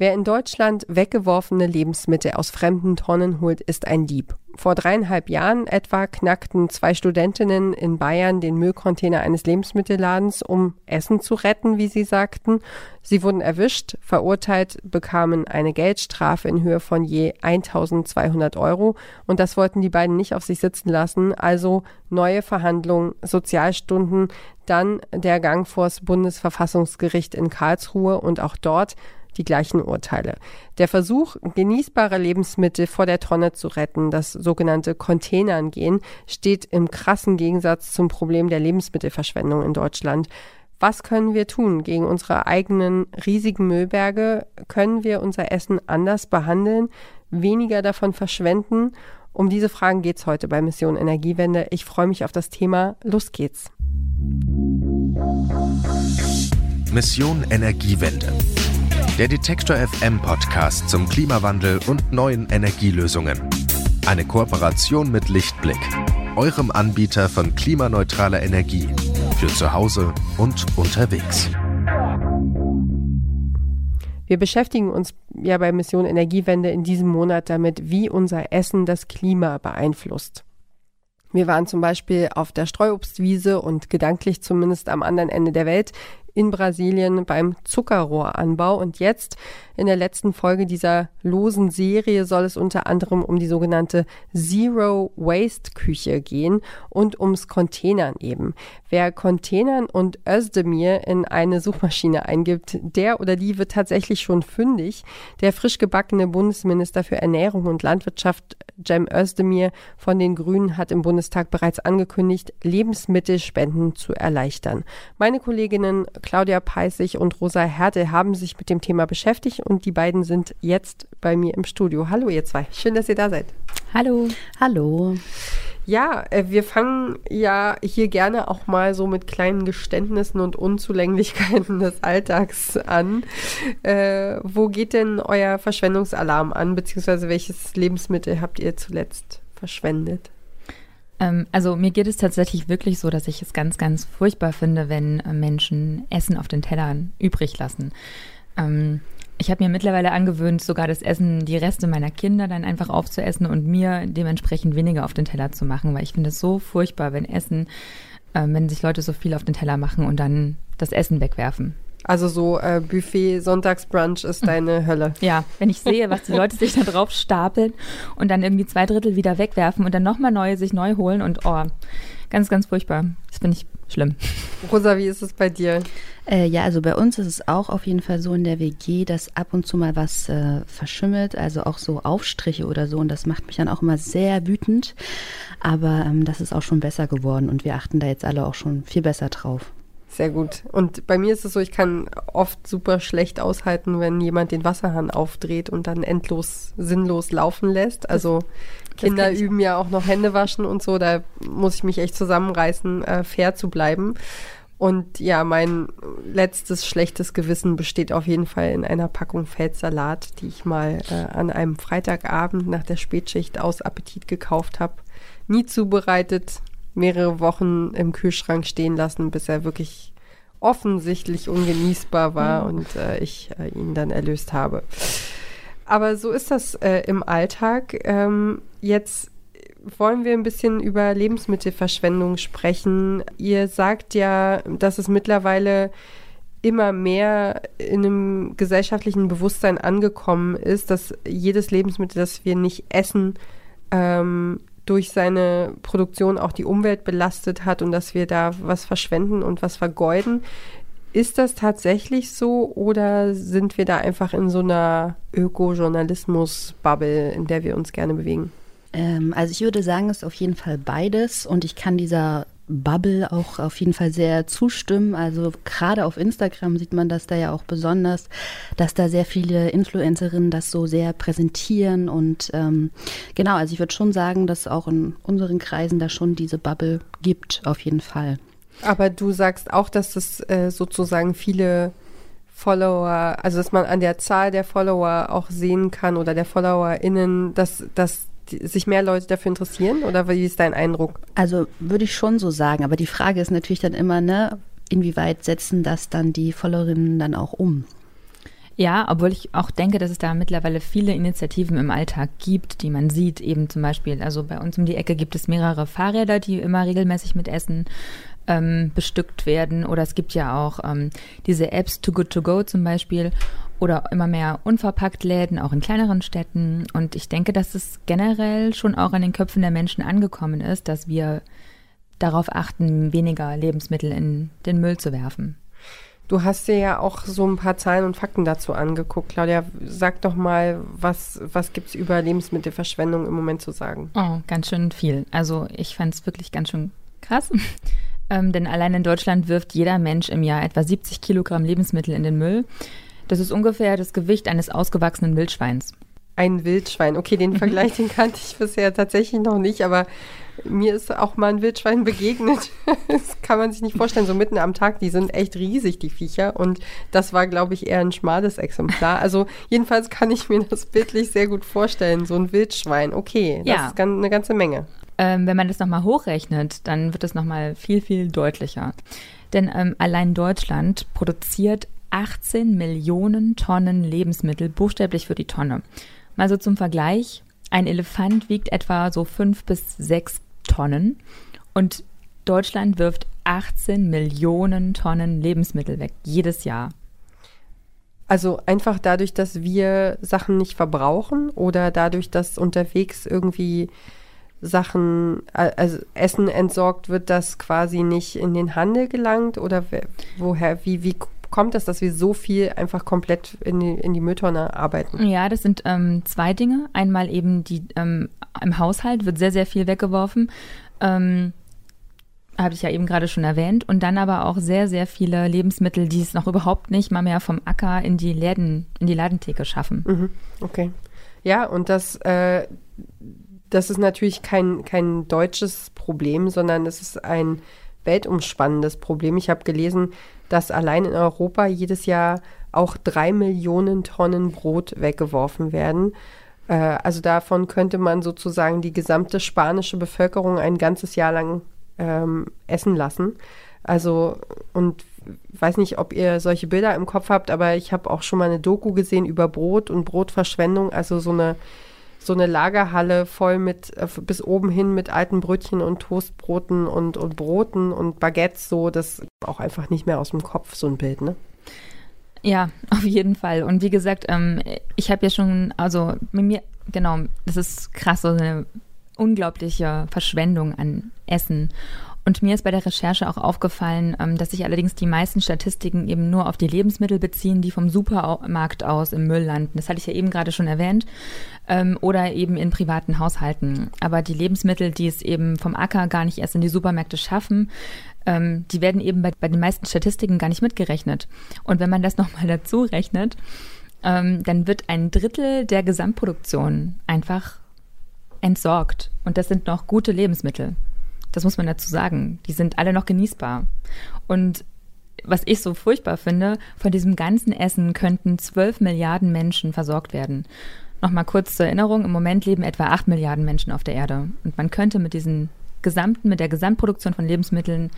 Wer in Deutschland weggeworfene Lebensmittel aus fremden Tonnen holt, ist ein Dieb. Vor dreieinhalb Jahren etwa knackten zwei Studentinnen in Bayern den Müllcontainer eines Lebensmittelladens, um Essen zu retten, wie sie sagten. Sie wurden erwischt, verurteilt, bekamen eine Geldstrafe in Höhe von je 1200 Euro. Und das wollten die beiden nicht auf sich sitzen lassen. Also neue Verhandlungen, Sozialstunden, dann der Gang vors Bundesverfassungsgericht in Karlsruhe und auch dort die gleichen Urteile. Der Versuch, genießbare Lebensmittel vor der Tonne zu retten, das sogenannte Containern gehen, steht im krassen Gegensatz zum Problem der Lebensmittelverschwendung in Deutschland. Was können wir tun gegen unsere eigenen riesigen Müllberge? Können wir unser Essen anders behandeln, weniger davon verschwenden? Um diese Fragen geht es heute bei Mission Energiewende. Ich freue mich auf das Thema. Los geht's. Mission Energiewende. Der Detektor FM Podcast zum Klimawandel und neuen Energielösungen. Eine Kooperation mit Lichtblick, eurem Anbieter von klimaneutraler Energie für zu Hause und unterwegs. Wir beschäftigen uns ja bei Mission Energiewende in diesem Monat damit, wie unser Essen das Klima beeinflusst. Wir waren zum Beispiel auf der Streuobstwiese und gedanklich zumindest am anderen Ende der Welt in Brasilien beim Zuckerrohranbau. Und jetzt in der letzten Folge dieser losen Serie soll es unter anderem um die sogenannte Zero Waste Küche gehen und ums Containern eben. Wer Containern und Özdemir in eine Suchmaschine eingibt, der oder die wird tatsächlich schon fündig. Der frisch gebackene Bundesminister für Ernährung und Landwirtschaft Cem Özdemir von den Grünen hat im Bundestag bereits angekündigt, Lebensmittelspenden zu erleichtern. Meine Kolleginnen Claudia Peissig und Rosa Herde haben sich mit dem Thema beschäftigt und die beiden sind jetzt bei mir im Studio. Hallo ihr zwei, schön, dass ihr da seid. Hallo. Hallo. Ja, äh, wir fangen ja hier gerne auch mal so mit kleinen Geständnissen und Unzulänglichkeiten des Alltags an. Äh, wo geht denn euer Verschwendungsalarm an, beziehungsweise welches Lebensmittel habt ihr zuletzt verschwendet? Ähm, also mir geht es tatsächlich wirklich so, dass ich es ganz, ganz furchtbar finde, wenn äh, Menschen Essen auf den Tellern übrig lassen. Ähm, ich habe mir mittlerweile angewöhnt, sogar das Essen, die Reste meiner Kinder dann einfach aufzuessen und mir dementsprechend weniger auf den Teller zu machen, weil ich finde es so furchtbar, wenn Essen, äh, wenn sich Leute so viel auf den Teller machen und dann das Essen wegwerfen. Also so äh, Buffet, Sonntagsbrunch ist deine Hölle. Ja, wenn ich sehe, was die Leute sich da drauf stapeln und dann irgendwie zwei Drittel wieder wegwerfen und dann nochmal neue sich neu holen und oh, ganz, ganz furchtbar. Das finde ich schlimm. Rosa, wie ist es bei dir? Äh, ja, also bei uns ist es auch auf jeden Fall so in der WG, dass ab und zu mal was äh, verschimmelt, also auch so Aufstriche oder so. Und das macht mich dann auch immer sehr wütend. Aber ähm, das ist auch schon besser geworden und wir achten da jetzt alle auch schon viel besser drauf. Sehr gut. Und bei mir ist es so, ich kann oft super schlecht aushalten, wenn jemand den Wasserhahn aufdreht und dann endlos sinnlos laufen lässt. Also Kinder üben ja auch noch Hände waschen und so. Da muss ich mich echt zusammenreißen, äh, fair zu bleiben. Und ja, mein letztes schlechtes Gewissen besteht auf jeden Fall in einer Packung Feldsalat, die ich mal äh, an einem Freitagabend nach der Spätschicht aus Appetit gekauft habe. Nie zubereitet, mehrere Wochen im Kühlschrank stehen lassen, bis er wirklich offensichtlich ungenießbar war mhm. und äh, ich äh, ihn dann erlöst habe. Aber so ist das äh, im Alltag. Ähm, jetzt wollen wir ein bisschen über Lebensmittelverschwendung sprechen. Ihr sagt ja, dass es mittlerweile immer mehr in einem gesellschaftlichen Bewusstsein angekommen ist, dass jedes Lebensmittel, das wir nicht essen, ähm, durch seine Produktion auch die Umwelt belastet hat und dass wir da was verschwenden und was vergeuden. Ist das tatsächlich so oder sind wir da einfach in so einer Ökojournalismus-Bubble, in der wir uns gerne bewegen? Ähm, also ich würde sagen, es ist auf jeden Fall beides und ich kann dieser Bubble auch auf jeden Fall sehr zustimmen. Also gerade auf Instagram sieht man das da ja auch besonders, dass da sehr viele Influencerinnen das so sehr präsentieren und ähm, genau, also ich würde schon sagen, dass auch in unseren Kreisen da schon diese Bubble gibt, auf jeden Fall. Aber du sagst auch, dass das äh, sozusagen viele Follower, also dass man an der Zahl der Follower auch sehen kann oder der FollowerInnen, dass, dass sich mehr Leute dafür interessieren oder wie ist dein Eindruck? Also würde ich schon so sagen, aber die Frage ist natürlich dann immer, ne, inwieweit setzen das dann die Followerinnen dann auch um? Ja, obwohl ich auch denke, dass es da mittlerweile viele Initiativen im Alltag gibt, die man sieht. Eben zum Beispiel, also bei uns um die Ecke gibt es mehrere Fahrräder, die immer regelmäßig mit Essen ähm, bestückt werden. Oder es gibt ja auch ähm, diese Apps Too Good To Go zum Beispiel oder immer mehr unverpackt Läden, auch in kleineren Städten. Und ich denke, dass es generell schon auch an den Köpfen der Menschen angekommen ist, dass wir darauf achten, weniger Lebensmittel in den Müll zu werfen. Du hast dir ja auch so ein paar Zahlen und Fakten dazu angeguckt. Claudia, sag doch mal, was, was gibt es über Lebensmittelverschwendung im Moment zu sagen? Oh, ganz schön viel. Also ich fand es wirklich ganz schön krass. ähm, denn allein in Deutschland wirft jeder Mensch im Jahr etwa 70 Kilogramm Lebensmittel in den Müll. Das ist ungefähr das Gewicht eines ausgewachsenen Wildschweins. Ein Wildschwein. Okay, den Vergleich, den kannte ich bisher tatsächlich noch nicht, aber mir ist auch mal ein Wildschwein begegnet. das kann man sich nicht vorstellen, so mitten am Tag. Die sind echt riesig, die Viecher. Und das war, glaube ich, eher ein schmales Exemplar. Also jedenfalls kann ich mir das bildlich sehr gut vorstellen. So ein Wildschwein. Okay, das ja. ist eine ganze Menge. Ähm, wenn man das nochmal hochrechnet, dann wird es nochmal viel, viel deutlicher. Denn ähm, allein Deutschland produziert 18 Millionen Tonnen Lebensmittel buchstäblich für die Tonne. Mal so zum Vergleich. Ein Elefant wiegt etwa so fünf bis sechs Tonnen und Deutschland wirft 18 Millionen Tonnen Lebensmittel weg, jedes Jahr. Also einfach dadurch, dass wir Sachen nicht verbrauchen oder dadurch, dass unterwegs irgendwie Sachen, also Essen entsorgt wird, das quasi nicht in den Handel gelangt oder woher, wie, wie kommt es, dass wir so viel einfach komplett in die, in die Mülltonne arbeiten? Ja, das sind ähm, zwei Dinge. Einmal eben die ähm, im Haushalt wird sehr, sehr viel weggeworfen. Ähm, habe ich ja eben gerade schon erwähnt. Und dann aber auch sehr, sehr viele Lebensmittel, die es noch überhaupt nicht mal mehr vom Acker in die Läden, in die Ladentheke schaffen. Mhm, okay. Ja, und das, äh, das ist natürlich kein, kein deutsches Problem, sondern es ist ein weltumspannendes Problem. Ich habe gelesen, dass allein in Europa jedes Jahr auch drei Millionen Tonnen Brot weggeworfen werden. Äh, also davon könnte man sozusagen die gesamte spanische Bevölkerung ein ganzes Jahr lang ähm, essen lassen. Also, und weiß nicht, ob ihr solche Bilder im Kopf habt, aber ich habe auch schon mal eine Doku gesehen über Brot und Brotverschwendung, also so eine so eine Lagerhalle voll mit, äh, bis oben hin mit alten Brötchen und Toastbroten und, und Broten und Baguettes, so, das auch einfach nicht mehr aus dem Kopf, so ein Bild, ne? Ja, auf jeden Fall. Und wie gesagt, ähm, ich habe ja schon, also mit mir, genau, das ist krass, so eine unglaubliche Verschwendung an Essen. Und mir ist bei der Recherche auch aufgefallen, ähm, dass sich allerdings die meisten Statistiken eben nur auf die Lebensmittel beziehen, die vom Supermarkt aus im Müll landen. Das hatte ich ja eben gerade schon erwähnt. Ähm, oder eben in privaten Haushalten. Aber die Lebensmittel, die es eben vom Acker gar nicht erst in die Supermärkte schaffen, ähm, die werden eben bei, bei den meisten Statistiken gar nicht mitgerechnet. Und wenn man das nochmal dazu rechnet, dann wird ein Drittel der Gesamtproduktion einfach entsorgt. Und das sind noch gute Lebensmittel. Das muss man dazu sagen. Die sind alle noch genießbar. Und was ich so furchtbar finde, von diesem ganzen Essen könnten 12 Milliarden Menschen versorgt werden. Nochmal kurz zur Erinnerung, im Moment leben etwa 8 Milliarden Menschen auf der Erde. Und man könnte mit diesen gesamten, mit der Gesamtproduktion von Lebensmitteln,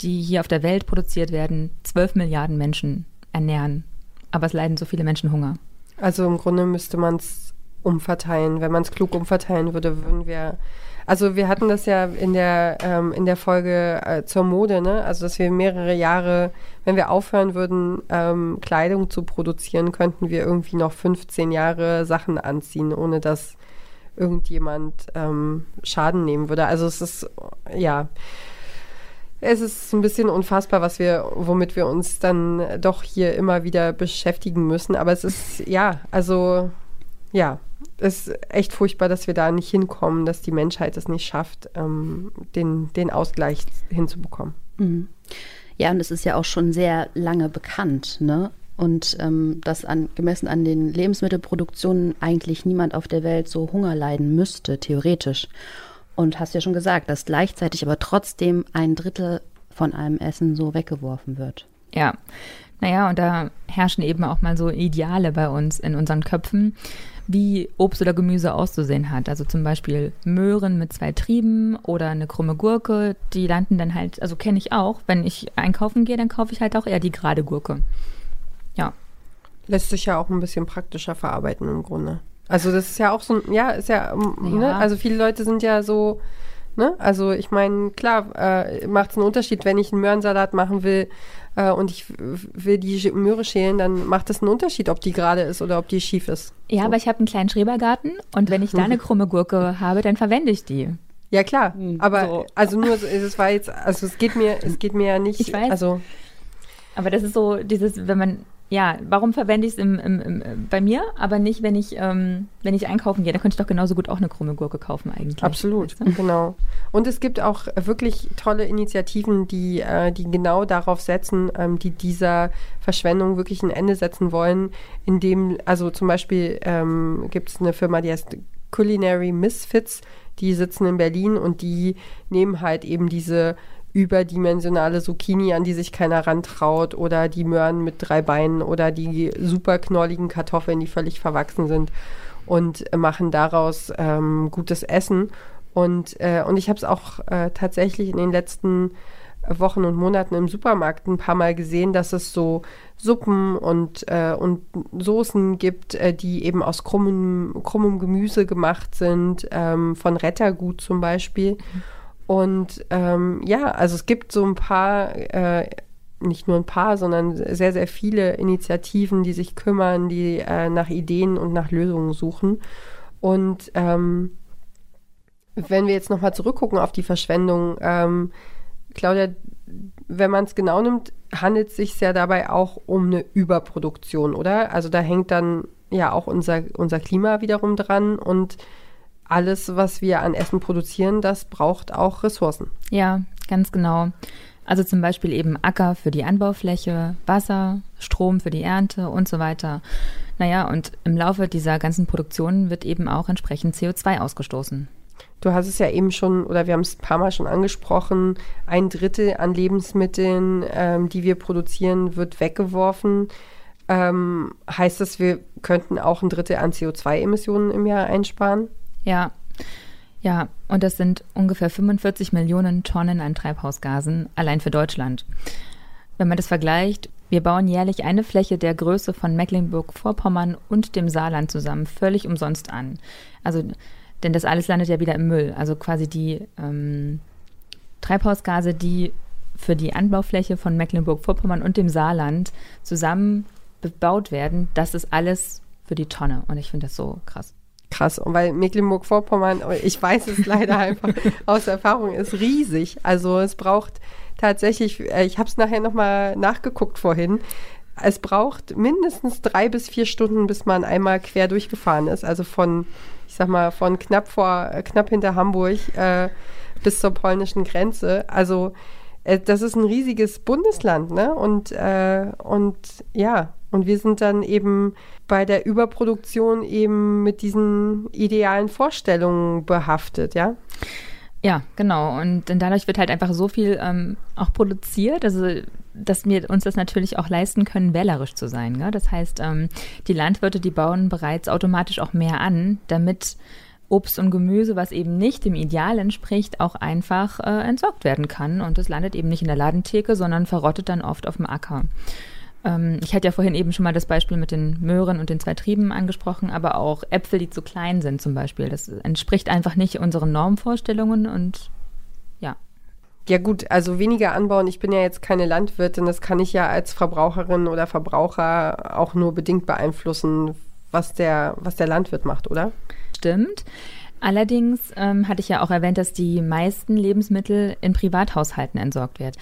die hier auf der Welt produziert werden, 12 Milliarden Menschen ernähren. Aber es leiden so viele Menschen Hunger. Also im Grunde müsste man es umverteilen. Wenn man es klug umverteilen würde, würden wir also wir hatten das ja in der, ähm, in der Folge äh, zur Mode, ne? Also dass wir mehrere Jahre, wenn wir aufhören würden, ähm, Kleidung zu produzieren, könnten wir irgendwie noch 15 Jahre Sachen anziehen, ohne dass irgendjemand ähm, Schaden nehmen würde. Also es ist, ja. Es ist ein bisschen unfassbar, was wir, womit wir uns dann doch hier immer wieder beschäftigen müssen. Aber es ist, ja, also, ja, ist echt furchtbar, dass wir da nicht hinkommen, dass die Menschheit es nicht schafft, ähm, den, den Ausgleich hinzubekommen. Mhm. Ja, und es ist ja auch schon sehr lange bekannt, ne? Und ähm, dass an, gemessen an den Lebensmittelproduktionen eigentlich niemand auf der Welt so Hunger leiden müsste, theoretisch. Und hast ja schon gesagt, dass gleichzeitig aber trotzdem ein Drittel von einem Essen so weggeworfen wird. Ja, naja, und da herrschen eben auch mal so Ideale bei uns in unseren Köpfen wie Obst oder Gemüse auszusehen hat. Also zum Beispiel Möhren mit zwei Trieben oder eine krumme Gurke, die landen dann halt, also kenne ich auch. Wenn ich einkaufen gehe, dann kaufe ich halt auch eher die gerade Gurke. Ja. Lässt sich ja auch ein bisschen praktischer verarbeiten im Grunde. Also das ist ja auch so ein, ja, ist ja, ja. Ne? also viele Leute sind ja so, ne, also ich meine, klar, äh, macht es einen Unterschied, wenn ich einen Möhrensalat machen will äh, und ich will die Möhre schälen, dann macht das einen Unterschied, ob die gerade ist oder ob die schief ist. Ja, so. aber ich habe einen kleinen Schrebergarten und wenn ich da eine krumme Gurke habe, dann verwende ich die. Ja klar, hm, aber so. also nur, es war jetzt, also es geht mir, es geht mir ja nicht, ich weiß. also. Aber das ist so dieses, wenn man ja, warum verwende ich es im, im, im, bei mir, aber nicht, wenn ich, ähm, wenn ich einkaufen gehe? Da könnte ich doch genauso gut auch eine krumme Gurke kaufen eigentlich. Absolut, weißt du? genau. Und es gibt auch wirklich tolle Initiativen, die, äh, die genau darauf setzen, ähm, die dieser Verschwendung wirklich ein Ende setzen wollen, indem, also zum Beispiel ähm, gibt es eine Firma, die heißt Culinary Misfits, die sitzen in Berlin und die nehmen halt eben diese überdimensionale Zucchini, an die sich keiner rantraut, oder die Möhren mit drei Beinen oder die super knolligen Kartoffeln, die völlig verwachsen sind und machen daraus ähm, gutes Essen. Und, äh, und ich habe es auch äh, tatsächlich in den letzten Wochen und Monaten im Supermarkt ein paar Mal gesehen, dass es so Suppen und, äh, und Soßen gibt, äh, die eben aus krummem, krummem Gemüse gemacht sind, ähm, von Rettergut zum Beispiel. Mhm. Und ähm, ja, also es gibt so ein paar, äh, nicht nur ein paar, sondern sehr, sehr viele Initiativen, die sich kümmern, die äh, nach Ideen und nach Lösungen suchen. Und ähm, wenn wir jetzt nochmal zurückgucken auf die Verschwendung, ähm, Claudia, wenn man es genau nimmt, handelt es sich ja dabei auch um eine Überproduktion, oder? Also da hängt dann ja auch unser, unser Klima wiederum dran und alles, was wir an Essen produzieren, das braucht auch Ressourcen. Ja, ganz genau. Also zum Beispiel eben Acker für die Anbaufläche, Wasser, Strom für die Ernte und so weiter. Naja, und im Laufe dieser ganzen Produktion wird eben auch entsprechend CO2 ausgestoßen. Du hast es ja eben schon, oder wir haben es ein paar Mal schon angesprochen, ein Drittel an Lebensmitteln, ähm, die wir produzieren, wird weggeworfen. Ähm, heißt das, wir könnten auch ein Drittel an CO2-Emissionen im Jahr einsparen? Ja, ja, und das sind ungefähr 45 Millionen Tonnen an Treibhausgasen allein für Deutschland. Wenn man das vergleicht, wir bauen jährlich eine Fläche der Größe von Mecklenburg-Vorpommern und dem Saarland zusammen völlig umsonst an. Also, denn das alles landet ja wieder im Müll. Also quasi die ähm, Treibhausgase, die für die Anbaufläche von Mecklenburg-Vorpommern und dem Saarland zusammen bebaut werden, das ist alles für die Tonne. Und ich finde das so krass krass. Und weil Mecklenburg-Vorpommern, ich weiß es leider einfach aus Erfahrung, ist riesig. Also es braucht tatsächlich, äh, ich habe es nachher nochmal nachgeguckt vorhin, es braucht mindestens drei bis vier Stunden, bis man einmal quer durchgefahren ist. Also von, ich sag mal, von knapp vor, äh, knapp hinter Hamburg äh, bis zur polnischen Grenze. Also äh, das ist ein riesiges Bundesland, ne? Und, äh, und ja, und wir sind dann eben bei der Überproduktion eben mit diesen idealen Vorstellungen behaftet, ja? Ja, genau. Und dadurch wird halt einfach so viel ähm, auch produziert, also dass wir uns das natürlich auch leisten können, wählerisch zu sein. Gell? Das heißt, ähm, die Landwirte, die bauen bereits automatisch auch mehr an, damit Obst und Gemüse, was eben nicht dem Ideal entspricht, auch einfach äh, entsorgt werden kann. Und es landet eben nicht in der Ladentheke, sondern verrottet dann oft auf dem Acker. Ähm, ich hatte ja vorhin eben schon mal das Beispiel mit den Möhren und den zwei Trieben angesprochen, aber auch Äpfel, die zu klein sind zum Beispiel. Das entspricht einfach nicht unseren Normvorstellungen und ja. Ja gut, also weniger anbauen. Ich bin ja jetzt keine Landwirtin. Das kann ich ja als Verbraucherin oder Verbraucher auch nur bedingt beeinflussen, was der, was der Landwirt macht, oder? Stimmt. Allerdings ähm, hatte ich ja auch erwähnt, dass die meisten Lebensmittel in Privathaushalten entsorgt werden.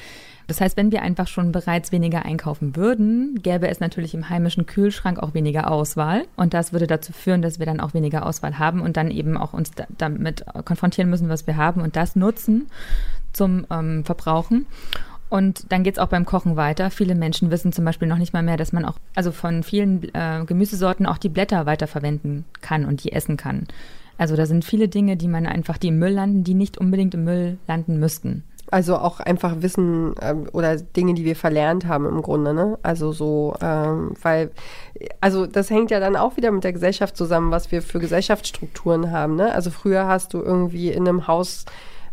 Das heißt, wenn wir einfach schon bereits weniger einkaufen würden, gäbe es natürlich im heimischen Kühlschrank auch weniger Auswahl. Und das würde dazu führen, dass wir dann auch weniger Auswahl haben und dann eben auch uns da, damit konfrontieren müssen, was wir haben und das nutzen zum ähm, Verbrauchen. Und dann geht es auch beim Kochen weiter. Viele Menschen wissen zum Beispiel noch nicht mal mehr, dass man auch, also von vielen äh, Gemüsesorten auch die Blätter weiterverwenden kann und die essen kann. Also da sind viele Dinge, die man einfach, die im Müll landen, die nicht unbedingt im Müll landen müssten. Also auch einfach Wissen ähm, oder Dinge, die wir verlernt haben im Grunde, ne? Also so, ähm, weil, also das hängt ja dann auch wieder mit der Gesellschaft zusammen, was wir für Gesellschaftsstrukturen haben, ne? Also früher hast du irgendwie in einem Haus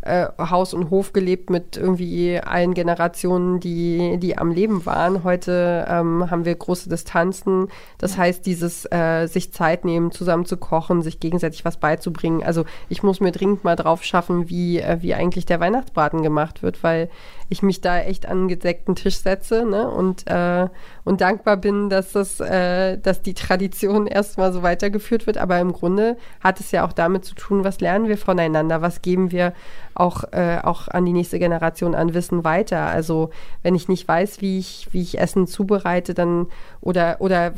äh, Haus und Hof gelebt mit irgendwie allen Generationen, die, die am Leben waren. Heute ähm, haben wir große Distanzen. Das ja. heißt, dieses äh, sich Zeit nehmen, zusammen zu kochen, sich gegenseitig was beizubringen. Also ich muss mir dringend mal drauf schaffen, wie, äh, wie eigentlich der Weihnachtsbraten gemacht wird, weil ich mich da echt an einen gedeckten Tisch setze ne? und, äh, und dankbar bin, dass das, äh, dass die Tradition erstmal so weitergeführt wird. Aber im Grunde hat es ja auch damit zu tun, was lernen wir voneinander, was geben wir auch, äh, auch an die nächste Generation an Wissen weiter. Also wenn ich nicht weiß, wie ich, wie ich Essen zubereite, dann oder oder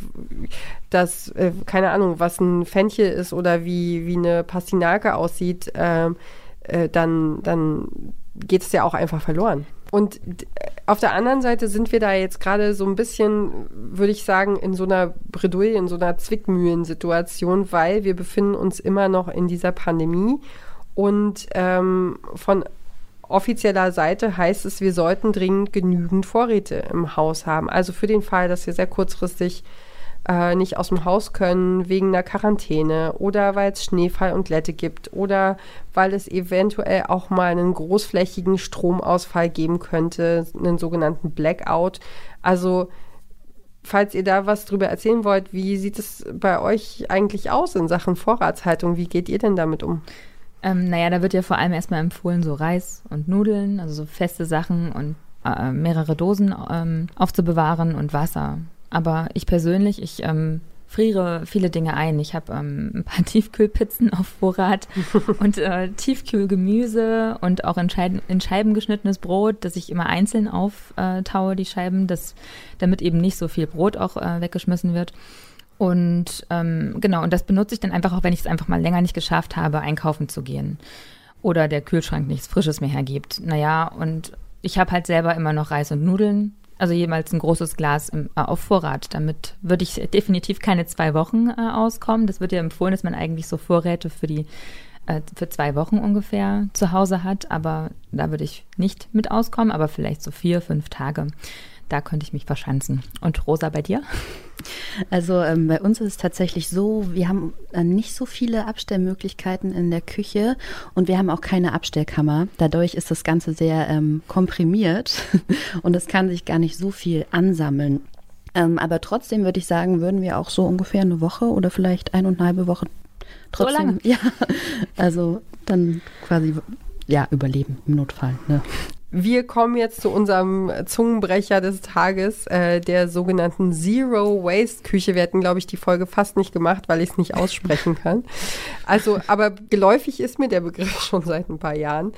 das, äh, keine Ahnung, was ein Fenchel ist oder wie, wie eine Pastinake aussieht, äh, äh, dann, dann geht es ja auch einfach verloren. Und auf der anderen Seite sind wir da jetzt gerade so ein bisschen, würde ich sagen, in so einer Bredouille, in so einer Zwickmühlensituation, weil wir befinden uns immer noch in dieser Pandemie. Und ähm, von offizieller Seite heißt es, wir sollten dringend genügend Vorräte im Haus haben. Also für den Fall, dass wir sehr kurzfristig äh, nicht aus dem Haus können wegen einer Quarantäne oder weil es Schneefall und Glätte gibt oder weil es eventuell auch mal einen großflächigen Stromausfall geben könnte, einen sogenannten Blackout. Also falls ihr da was drüber erzählen wollt, wie sieht es bei euch eigentlich aus in Sachen Vorratshaltung? Wie geht ihr denn damit um? Ähm, naja, da wird ja vor allem erstmal empfohlen, so Reis und Nudeln, also so feste Sachen und äh, mehrere Dosen ähm, aufzubewahren und Wasser. Aber ich persönlich, ich ähm, friere viele Dinge ein. Ich habe ähm, ein paar Tiefkühlpizzen auf Vorrat und äh, Tiefkühlgemüse und auch in Scheiben, in Scheiben geschnittenes Brot, das ich immer einzeln auftaue, die Scheiben, das, damit eben nicht so viel Brot auch äh, weggeschmissen wird. Und ähm, genau, und das benutze ich dann einfach auch, wenn ich es einfach mal länger nicht geschafft habe, einkaufen zu gehen. Oder der Kühlschrank nichts Frisches mehr hergibt. Naja, und ich habe halt selber immer noch Reis und Nudeln also jemals ein großes Glas im, äh, auf Vorrat. Damit würde ich definitiv keine zwei Wochen äh, auskommen. Das wird ja empfohlen, dass man eigentlich so Vorräte für die äh, für zwei Wochen ungefähr zu Hause hat. Aber da würde ich nicht mit auskommen, aber vielleicht so vier, fünf Tage. Da könnte ich mich verschanzen. Und Rosa, bei dir? Also ähm, bei uns ist es tatsächlich so, wir haben äh, nicht so viele Abstellmöglichkeiten in der Küche und wir haben auch keine Abstellkammer. Dadurch ist das Ganze sehr ähm, komprimiert und es kann sich gar nicht so viel ansammeln. Ähm, aber trotzdem würde ich sagen, würden wir auch so ungefähr eine Woche oder vielleicht eine und eine halbe Woche trotzdem, so lange? ja, also dann quasi ja überleben im Notfall. Ne? Wir kommen jetzt zu unserem Zungenbrecher des Tages, äh, der sogenannten Zero Waste Küche. Wir hätten, glaube ich, die Folge fast nicht gemacht, weil ich es nicht aussprechen kann. Also, aber geläufig ist mir der Begriff schon seit ein paar Jahren.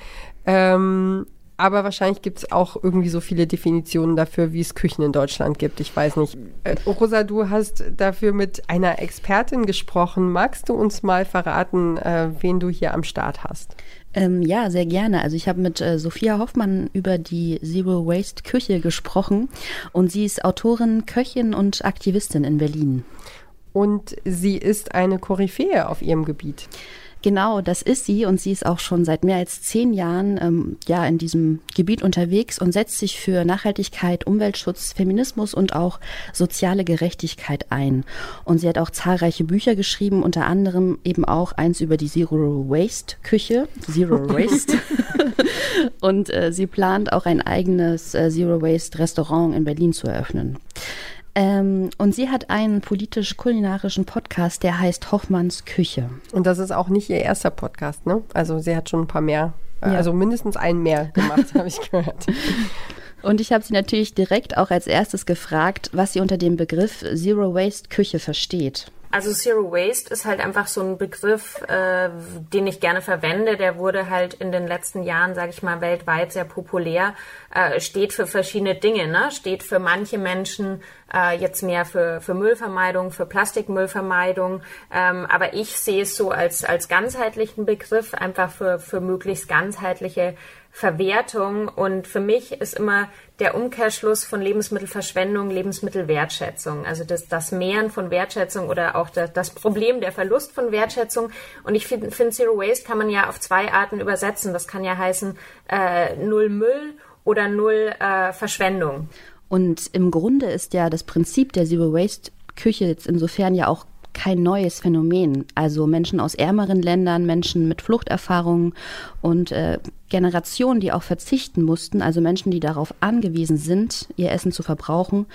Ähm, aber wahrscheinlich gibt es auch irgendwie so viele Definitionen dafür, wie es Küchen in Deutschland gibt. Ich weiß nicht. Äh, Rosa, du hast dafür mit einer Expertin gesprochen. Magst du uns mal verraten, äh, wen du hier am Start hast? Ähm, ja, sehr gerne. Also ich habe mit äh, Sophia Hoffmann über die Zero Waste Küche gesprochen und sie ist Autorin, Köchin und Aktivistin in Berlin. Und sie ist eine Koryphäe auf ihrem Gebiet. Genau, das ist sie und sie ist auch schon seit mehr als zehn Jahren ähm, ja in diesem Gebiet unterwegs und setzt sich für Nachhaltigkeit, Umweltschutz, Feminismus und auch soziale Gerechtigkeit ein. Und sie hat auch zahlreiche Bücher geschrieben, unter anderem eben auch eins über die Zero Waste Küche, Zero Waste. und äh, sie plant auch ein eigenes äh, Zero Waste Restaurant in Berlin zu eröffnen. Ähm, und sie hat einen politisch-kulinarischen Podcast, der heißt Hoffmanns Küche. Und das ist auch nicht ihr erster Podcast, ne? Also sie hat schon ein paar mehr, äh, ja. also mindestens einen mehr gemacht, habe ich gehört. Und ich habe sie natürlich direkt auch als erstes gefragt, was sie unter dem Begriff Zero Waste Küche versteht. Also Zero Waste ist halt einfach so ein Begriff, äh, den ich gerne verwende. Der wurde halt in den letzten Jahren, sage ich mal, weltweit sehr populär. Äh, steht für verschiedene Dinge. Ne? Steht für manche Menschen äh, jetzt mehr für, für Müllvermeidung, für Plastikmüllvermeidung. Ähm, aber ich sehe es so als, als ganzheitlichen Begriff, einfach für, für möglichst ganzheitliche Verwertung. Und für mich ist immer der Umkehrschluss von Lebensmittelverschwendung Lebensmittelwertschätzung. Also das, das Mehren von Wertschätzung oder auch das, das Problem der Verlust von Wertschätzung. Und ich finde, find Zero Waste kann man ja auf zwei Arten übersetzen. Das kann ja heißen äh, Null Müll oder Null äh, Verschwendung. Und im Grunde ist ja das Prinzip der Zero Waste Küche jetzt insofern ja auch kein neues Phänomen. Also Menschen aus ärmeren Ländern, Menschen mit Fluchterfahrungen und äh, Generationen, die auch verzichten mussten, also Menschen, die darauf angewiesen sind, ihr Essen zu verbrauchen,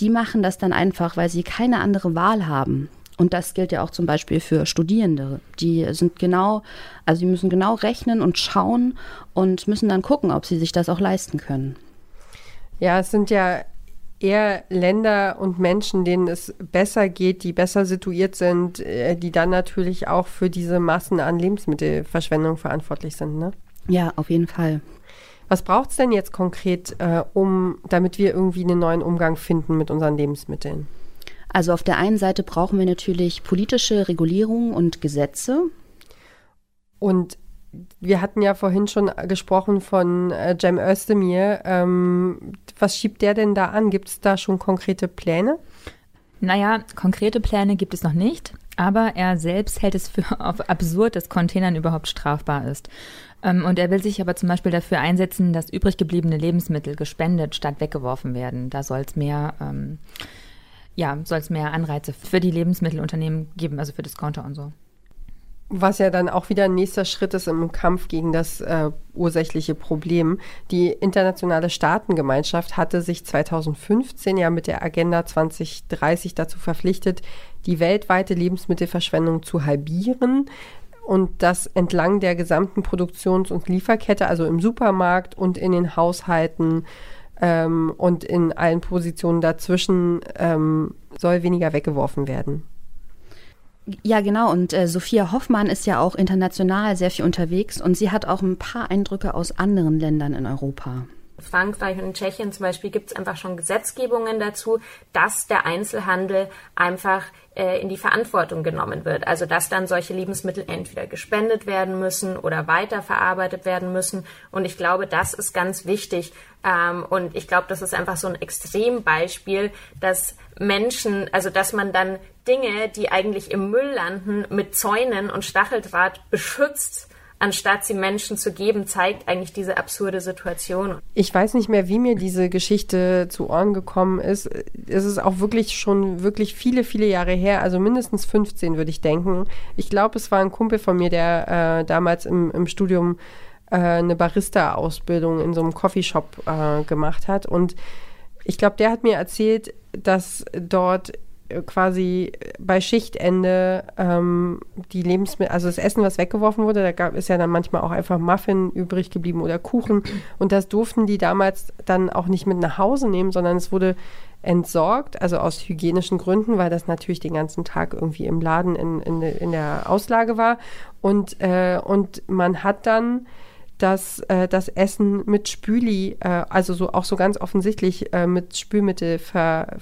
die machen das dann einfach, weil sie keine andere Wahl haben. Und das gilt ja auch zum Beispiel für Studierende. Die sind genau, also die müssen genau rechnen und schauen und müssen dann gucken, ob sie sich das auch leisten können. Ja, es sind ja eher Länder und Menschen, denen es besser geht, die besser situiert sind, äh, die dann natürlich auch für diese Massen an Lebensmittelverschwendung verantwortlich sind. Ne? Ja, auf jeden Fall. Was braucht es denn jetzt konkret, äh, um, damit wir irgendwie einen neuen Umgang finden mit unseren Lebensmitteln? Also auf der einen Seite brauchen wir natürlich politische Regulierungen und Gesetze. Und wir hatten ja vorhin schon gesprochen von äh, Cem Özdemir. Ähm, was schiebt der denn da an? Gibt es da schon konkrete Pläne? Naja, konkrete Pläne gibt es noch nicht, aber er selbst hält es für absurd, dass Containern überhaupt strafbar ist. Ähm, und er will sich aber zum Beispiel dafür einsetzen, dass übrig gebliebene Lebensmittel gespendet statt weggeworfen werden. Da soll es mehr, ähm, ja, soll es mehr Anreize für die Lebensmittelunternehmen geben, also für Discounter und so. Was ja dann auch wieder ein nächster Schritt ist im Kampf gegen das äh, ursächliche Problem. Die internationale Staatengemeinschaft hatte sich 2015 ja mit der Agenda 2030 dazu verpflichtet, die weltweite Lebensmittelverschwendung zu halbieren und das entlang der gesamten Produktions- und Lieferkette, also im Supermarkt und in den Haushalten ähm, und in allen Positionen dazwischen ähm, soll weniger weggeworfen werden. Ja, genau. Und äh, Sophia Hoffmann ist ja auch international sehr viel unterwegs und sie hat auch ein paar Eindrücke aus anderen Ländern in Europa. Frankreich und in Tschechien zum Beispiel gibt es einfach schon Gesetzgebungen dazu, dass der Einzelhandel einfach äh, in die Verantwortung genommen wird. Also dass dann solche Lebensmittel entweder gespendet werden müssen oder weiterverarbeitet werden müssen. Und ich glaube, das ist ganz wichtig. Ähm, und ich glaube, das ist einfach so ein Extrembeispiel, dass Menschen, also dass man dann Dinge, die eigentlich im Müll landen, mit Zäunen und Stacheldraht beschützt anstatt sie Menschen zu geben, zeigt eigentlich diese absurde Situation. Ich weiß nicht mehr, wie mir diese Geschichte zu Ohren gekommen ist. Es ist auch wirklich schon wirklich viele, viele Jahre her, also mindestens 15 würde ich denken. Ich glaube, es war ein Kumpel von mir, der äh, damals im, im Studium äh, eine Barista-Ausbildung in so einem Coffeeshop äh, gemacht hat und ich glaube, der hat mir erzählt, dass dort quasi bei Schichtende ähm, die Lebensmittel, also das Essen, was weggeworfen wurde, da gab, ist ja dann manchmal auch einfach Muffin übrig geblieben oder Kuchen. Und das durften die damals dann auch nicht mit nach Hause nehmen, sondern es wurde entsorgt, also aus hygienischen Gründen, weil das natürlich den ganzen Tag irgendwie im Laden in, in, in der Auslage war. Und, äh, und man hat dann das, äh, das Essen mit Spüli, äh, also so auch so ganz offensichtlich äh, mit Spülmittel ver,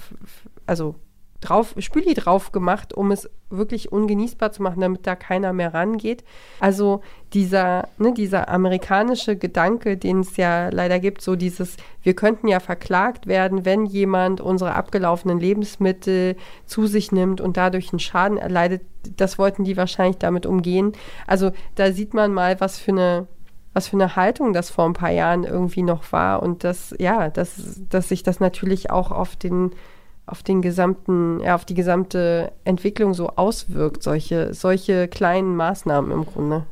also drauf, Spüli drauf gemacht, um es wirklich ungenießbar zu machen, damit da keiner mehr rangeht. Also dieser, ne, dieser amerikanische Gedanke, den es ja leider gibt, so dieses, wir könnten ja verklagt werden, wenn jemand unsere abgelaufenen Lebensmittel zu sich nimmt und dadurch einen Schaden erleidet, das wollten die wahrscheinlich damit umgehen. Also da sieht man mal, was für eine was für eine Haltung das vor ein paar Jahren irgendwie noch war und dass, ja, dass, dass sich das natürlich auch auf den auf den gesamten, ja, auf die gesamte Entwicklung so auswirkt, solche, solche kleinen Maßnahmen im Grunde.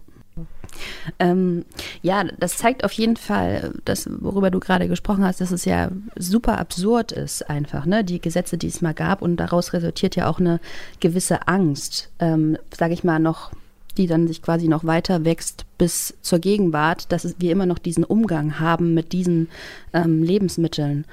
Ähm, ja, das zeigt auf jeden Fall, das, worüber du gerade gesprochen hast, dass es ja super absurd ist, einfach, ne? Die Gesetze, die es mal gab, und daraus resultiert ja auch eine gewisse Angst, ähm, sage ich mal, noch die dann sich quasi noch weiter wächst bis zur Gegenwart, dass wir immer noch diesen Umgang haben mit diesen ähm, Lebensmitteln.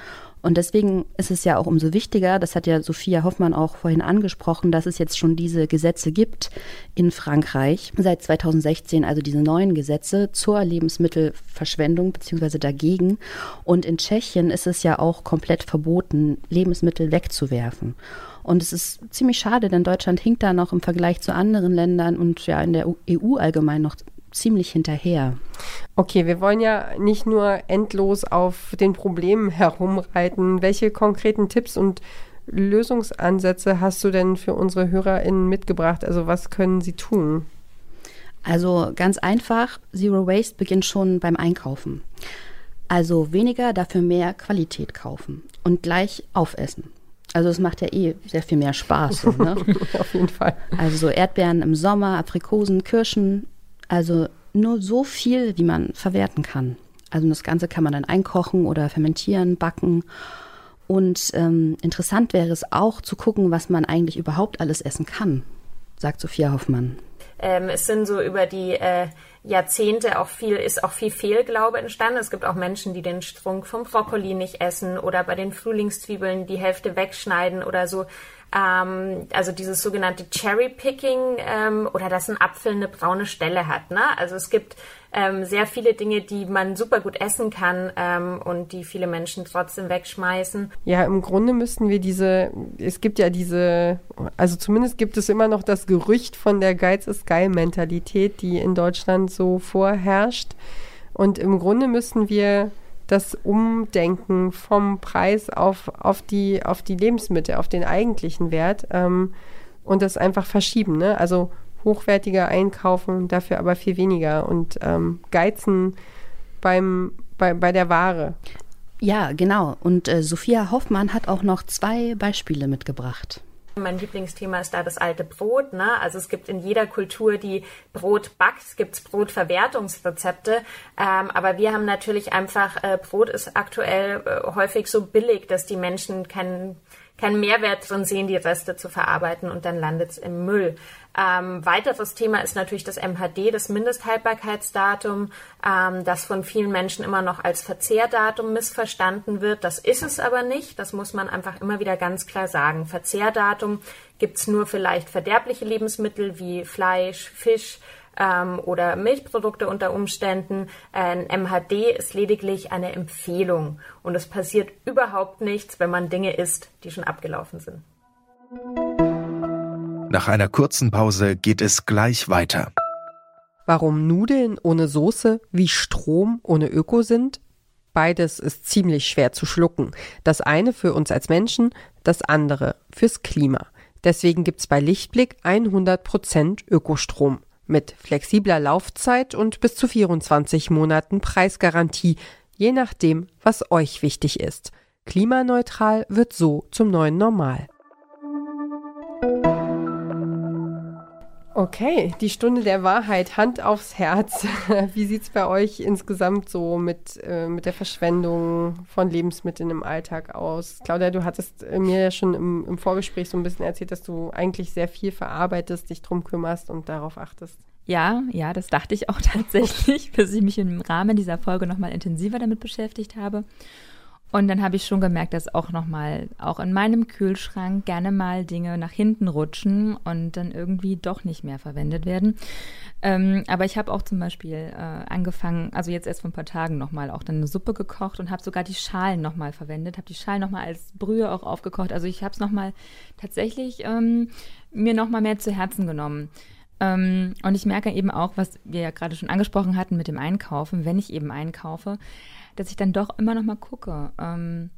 Und deswegen ist es ja auch umso wichtiger, das hat ja Sophia Hoffmann auch vorhin angesprochen, dass es jetzt schon diese Gesetze gibt in Frankreich seit 2016, also diese neuen Gesetze zur Lebensmittelverschwendung beziehungsweise dagegen. Und in Tschechien ist es ja auch komplett verboten, Lebensmittel wegzuwerfen. Und es ist ziemlich schade, denn Deutschland hinkt da noch im Vergleich zu anderen Ländern und ja in der EU allgemein noch ziemlich hinterher. Okay, wir wollen ja nicht nur endlos auf den Problemen herumreiten. Welche konkreten Tipps und Lösungsansätze hast du denn für unsere HörerInnen mitgebracht? Also was können sie tun? Also ganz einfach, Zero Waste beginnt schon beim Einkaufen. Also weniger, dafür mehr Qualität kaufen und gleich aufessen. Also es macht ja eh sehr viel mehr Spaß. So, ne? Auf jeden Fall. Also so Erdbeeren im Sommer, Aprikosen, Kirschen, also nur so viel, wie man verwerten kann. Also das Ganze kann man dann einkochen oder fermentieren, backen. Und ähm, interessant wäre es auch zu gucken, was man eigentlich überhaupt alles essen kann, sagt Sophia Hoffmann. Ähm, es sind so über die äh, Jahrzehnte auch viel, ist auch viel Fehlglaube entstanden. Es gibt auch Menschen, die den Strunk vom Brokkoli nicht essen oder bei den Frühlingszwiebeln die Hälfte wegschneiden oder so. Ähm, also dieses sogenannte Cherry Picking ähm, oder dass ein Apfel eine braune Stelle hat. Ne? Also es gibt ähm, sehr viele Dinge, die man super gut essen kann ähm, und die viele Menschen trotzdem wegschmeißen. Ja, im Grunde müssten wir diese, es gibt ja diese, also zumindest gibt es immer noch das Gerücht von der Geiz ist geil Mentalität, die in Deutschland so vorherrscht. Und im Grunde müssten wir das Umdenken vom Preis auf, auf, die, auf die Lebensmittel, auf den eigentlichen Wert ähm, und das einfach verschieben. Ne? Also hochwertiger einkaufen, dafür aber viel weniger und ähm, geizen beim, bei, bei der Ware. Ja, genau. Und äh, Sophia Hoffmann hat auch noch zwei Beispiele mitgebracht. Mein Lieblingsthema ist da das alte Brot. Ne? Also es gibt in jeder Kultur, die Brot backt, gibt es Brotverwertungsrezepte. Ähm, aber wir haben natürlich einfach, äh, Brot ist aktuell äh, häufig so billig, dass die Menschen keinen keinen Mehrwert drin sehen, die Reste zu verarbeiten und dann landet es im Müll. Ähm, weiteres Thema ist natürlich das MHD, das Mindesthaltbarkeitsdatum, ähm, das von vielen Menschen immer noch als Verzehrdatum missverstanden wird. Das ist es aber nicht. Das muss man einfach immer wieder ganz klar sagen. Verzehrdatum gibt es nur für leicht verderbliche Lebensmittel wie Fleisch, Fisch, ähm, oder Milchprodukte unter Umständen. Ein MHD ist lediglich eine Empfehlung und es passiert überhaupt nichts, wenn man Dinge isst, die schon abgelaufen sind. Nach einer kurzen Pause geht es gleich weiter. Warum Nudeln ohne Soße wie Strom ohne Öko sind? Beides ist ziemlich schwer zu schlucken. Das eine für uns als Menschen, das andere fürs Klima. Deswegen gibt's bei Lichtblick 100% Ökostrom mit flexibler Laufzeit und bis zu 24 Monaten Preisgarantie, je nachdem, was euch wichtig ist. Klimaneutral wird so zum neuen Normal. Okay, die Stunde der Wahrheit, Hand aufs Herz. Wie sieht es bei euch insgesamt so mit, äh, mit der Verschwendung von Lebensmitteln im Alltag aus? Claudia, du hattest äh, mir ja schon im, im Vorgespräch so ein bisschen erzählt, dass du eigentlich sehr viel verarbeitest, dich drum kümmerst und darauf achtest. Ja, ja, das dachte ich auch tatsächlich, bis ich mich im Rahmen dieser Folge nochmal intensiver damit beschäftigt habe. Und dann habe ich schon gemerkt, dass auch nochmal, auch in meinem Kühlschrank gerne mal Dinge nach hinten rutschen und dann irgendwie doch nicht mehr verwendet werden. Ähm, aber ich habe auch zum Beispiel äh, angefangen, also jetzt erst vor ein paar Tagen nochmal auch dann eine Suppe gekocht und habe sogar die Schalen nochmal verwendet, habe die Schalen nochmal als Brühe auch aufgekocht. Also ich habe es nochmal tatsächlich ähm, mir nochmal mehr zu Herzen genommen. Ähm, und ich merke eben auch, was wir ja gerade schon angesprochen hatten mit dem Einkaufen, wenn ich eben einkaufe, dass ich dann doch immer noch mal gucke. Ähm,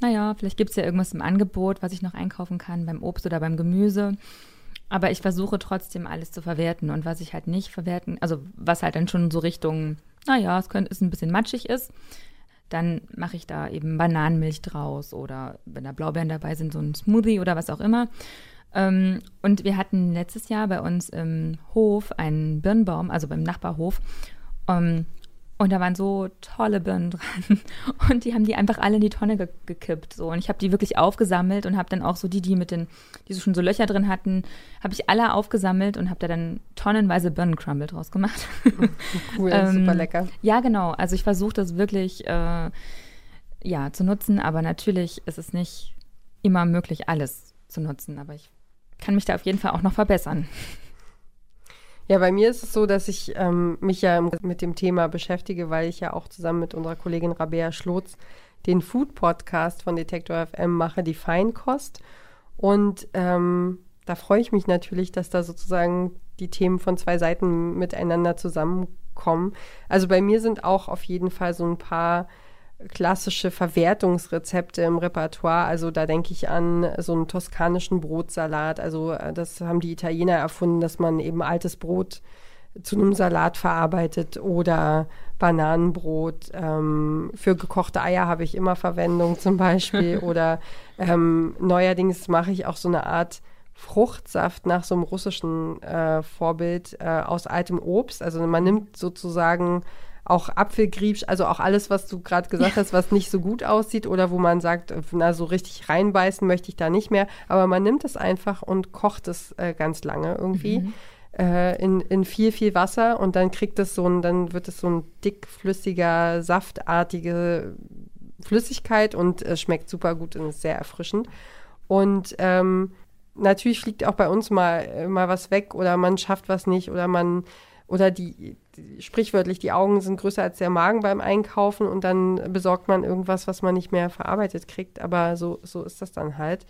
naja, vielleicht gibt es ja irgendwas im Angebot, was ich noch einkaufen kann, beim Obst oder beim Gemüse. Aber ich versuche trotzdem alles zu verwerten. Und was ich halt nicht verwerten, also was halt dann schon so Richtung, naja, es könnte, ein bisschen matschig ist, dann mache ich da eben Bananenmilch draus oder wenn da Blaubeeren dabei sind, so ein Smoothie oder was auch immer. Ähm, und wir hatten letztes Jahr bei uns im Hof einen Birnbaum, also beim Nachbarhof. Und da waren so tolle Birnen dran. Und die haben die einfach alle in die Tonne ge gekippt. So. Und ich habe die wirklich aufgesammelt und habe dann auch so die, die mit den, die so schon so Löcher drin hatten, habe ich alle aufgesammelt und habe da dann tonnenweise Birnencrumble draus gemacht. Cool, ähm, super lecker. Ja, genau. Also ich versuche das wirklich äh, ja, zu nutzen, aber natürlich ist es nicht immer möglich, alles zu nutzen. Aber ich kann mich da auf jeden Fall auch noch verbessern. Ja, bei mir ist es so, dass ich ähm, mich ja mit dem Thema beschäftige, weil ich ja auch zusammen mit unserer Kollegin Rabea Schlotz den Food-Podcast von Detektor FM mache, die Feinkost. Und ähm, da freue ich mich natürlich, dass da sozusagen die Themen von zwei Seiten miteinander zusammenkommen. Also bei mir sind auch auf jeden Fall so ein paar klassische Verwertungsrezepte im Repertoire. Also da denke ich an so einen toskanischen Brotsalat. Also äh, das haben die Italiener erfunden, dass man eben altes Brot zu einem Salat verarbeitet oder Bananenbrot. Ähm, für gekochte Eier habe ich immer Verwendung zum Beispiel. oder ähm, neuerdings mache ich auch so eine Art Fruchtsaft nach so einem russischen äh, Vorbild äh, aus altem Obst. Also man nimmt sozusagen auch Apfelgriebsch, also auch alles, was du gerade gesagt hast, was nicht so gut aussieht oder wo man sagt, na, so richtig reinbeißen möchte ich da nicht mehr. Aber man nimmt es einfach und kocht es äh, ganz lange irgendwie. Mhm. Äh, in, in viel, viel Wasser und dann kriegt es so ein, dann wird es so ein dickflüssiger, saftartige Flüssigkeit und es schmeckt super gut und ist sehr erfrischend. Und ähm, natürlich fliegt auch bei uns mal, äh, mal was weg oder man schafft was nicht oder man oder die, sprichwörtlich die Augen sind größer als der Magen beim Einkaufen und dann besorgt man irgendwas, was man nicht mehr verarbeitet kriegt. Aber so, so ist das dann halt.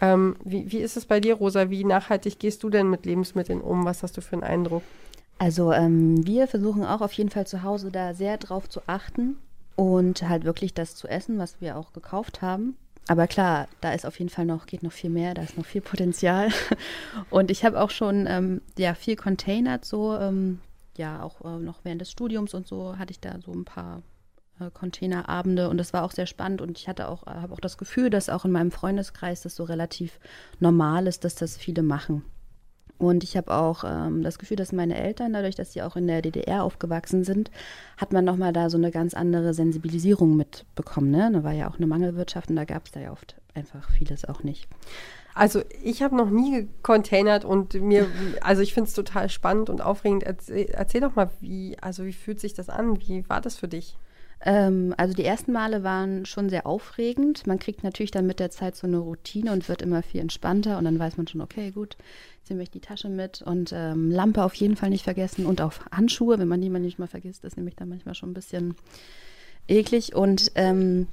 Ähm, wie, wie ist es bei dir, Rosa? Wie nachhaltig gehst du denn mit Lebensmitteln um? Was hast du für einen Eindruck? Also ähm, wir versuchen auch auf jeden Fall zu Hause da sehr drauf zu achten und halt wirklich das zu essen, was wir auch gekauft haben. Aber klar, da ist auf jeden Fall noch, geht noch viel mehr, da ist noch viel Potenzial. Und ich habe auch schon ähm, ja, viel containert, so, ähm, ja, auch äh, noch während des Studiums und so hatte ich da so ein paar äh, Containerabende und das war auch sehr spannend und ich hatte auch, äh, habe auch das Gefühl, dass auch in meinem Freundeskreis das so relativ normal ist, dass das viele machen. Und ich habe auch ähm, das Gefühl, dass meine Eltern, dadurch, dass sie auch in der DDR aufgewachsen sind, hat man nochmal da so eine ganz andere Sensibilisierung mitbekommen. Ne? Da war ja auch eine Mangelwirtschaft und da gab es da ja oft einfach vieles auch nicht. Also ich habe noch nie gecontainert und mir, also ich finde es total spannend und aufregend. Erzähl, erzähl, doch mal, wie, also wie fühlt sich das an? Wie war das für dich? Ähm, also die ersten Male waren schon sehr aufregend. Man kriegt natürlich dann mit der Zeit so eine Routine und wird immer viel entspannter und dann weiß man schon, okay, gut, jetzt nehme ich die Tasche mit und ähm, Lampe auf jeden Fall nicht vergessen und auch Handschuhe, wenn man die mal nicht mal vergisst, ist nämlich dann manchmal schon ein bisschen eklig und ähm,